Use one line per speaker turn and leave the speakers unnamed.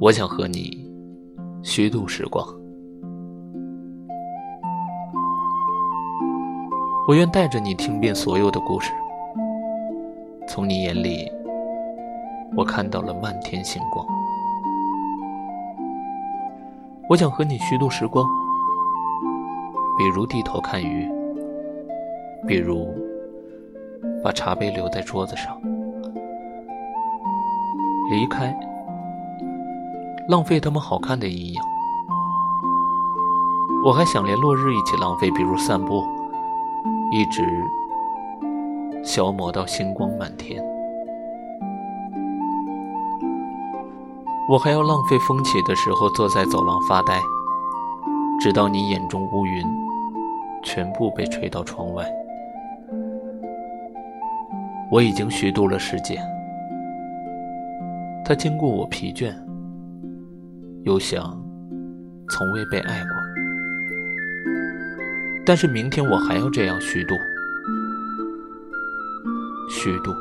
我想和你虚度时光。我愿带着你听遍所有的故事，从你眼里，我看到了漫天星光。我想和你虚度时光，比如低头看鱼，比如把茶杯留在桌子上，离开，浪费他们好看的阴影。我还想连落日一起浪费，比如散步。一直消磨到星光满天，我还要浪费风起的时候坐在走廊发呆，直到你眼中乌云全部被吹到窗外。我已经虚度了时间，它经过我疲倦，又想从未被爱过。但是明天我还要这样虚度，虚度。